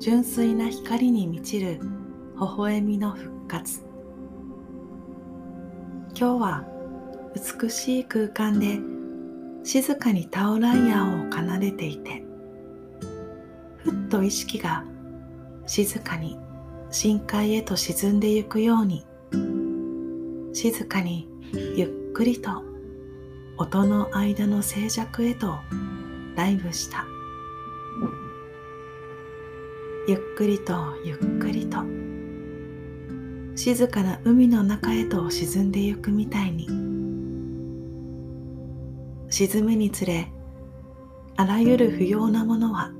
純粋な光に満ちる微笑みの復活。今日は美しい空間で静かにタオライヤーを奏でていてふっと意識が静かに深海へと沈んでゆくように静かにゆっくりと音の間の静寂へとダイブした。ゆっくりとゆっくりと。静かな海の中へと沈んでゆくみたいに。沈むにつれあらゆる不要なものは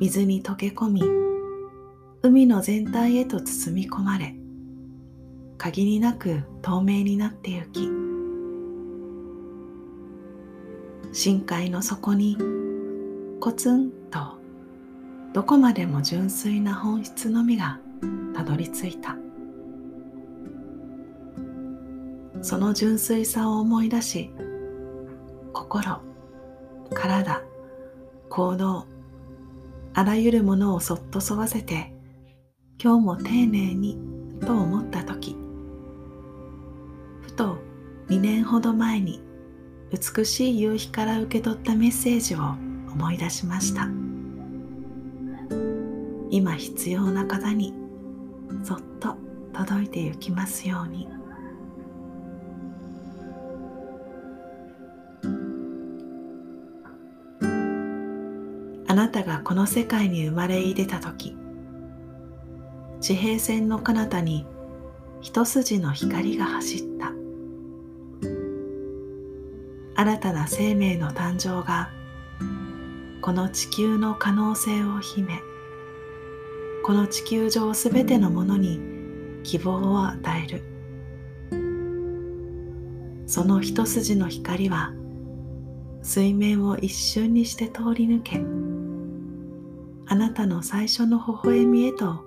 水に溶け込み海の全体へと包み込まれ限りなく透明になってゆき深海の底にコツンとどこまでも純粋な本質のみがたどり着いた。その純粋さを思い出し心体行動あらゆるものをそっと沿わせて今日も丁寧にと思った時ふと2年ほど前に美しい夕日から受け取ったメッセージを思い出しました。今必要な方にそっと届いてゆきますように。あなたがこの世界に生まれ入れた時地平線の彼方に一筋の光が走った。新たな生命の誕生がこの地球の可能性を秘めこの地球上すべてのものに希望を与える。その一筋の光は水面を一瞬にして通り抜けあなたの最初の微笑みへと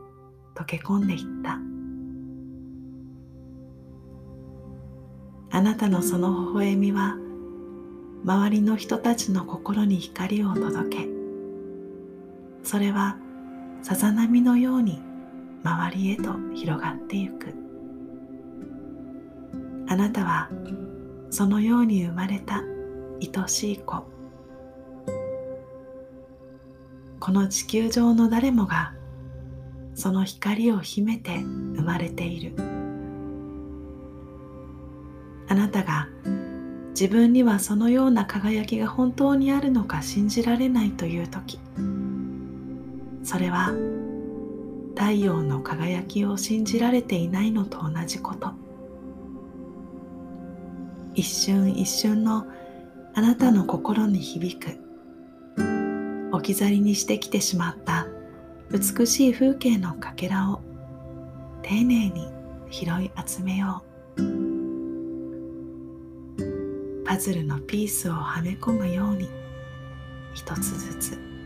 溶け込んでいった。あなたのその微笑みは周りの人たちの心に光を届けそれはさざ波のように周りへと広がってゆく。あなたはそのように生まれた愛しい子。この地球上の誰もがその光を秘めて生まれている。あなたが自分にはそのような輝きが本当にあるのか信じられないという時。それは太陽の輝きを信じられていないのと同じこと。一瞬一瞬のあなたの心に響く置き去りにしてきてしまった美しい風景のかけらを丁寧に拾い集めよう。パズルのピースをはめ込むように一つずつ。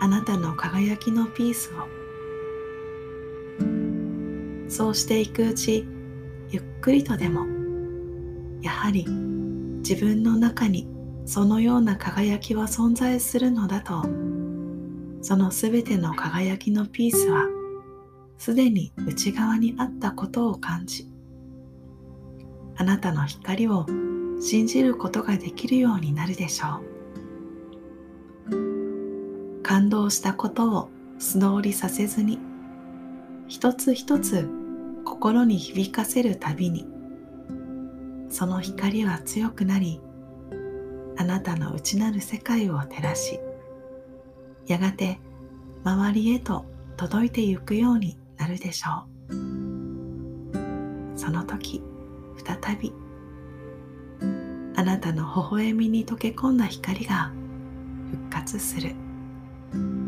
あなたの輝きのピースを。そうしていくうちゆっくりとでもやはり自分の中にそのような輝きは存在するのだと。そのすべての輝きのピースはすでに内側にあったことを感じあなたの光を信じることができるようになるでしょう。感動したことを素通りさせずに一つ一つ心に響かせるたびにその光は強くなりあなたの内なる世界を照らしやがて周りへと届いてゆくようになるでしょう。その時再びあなたの微笑みに溶け込んだ光が復活する。thank you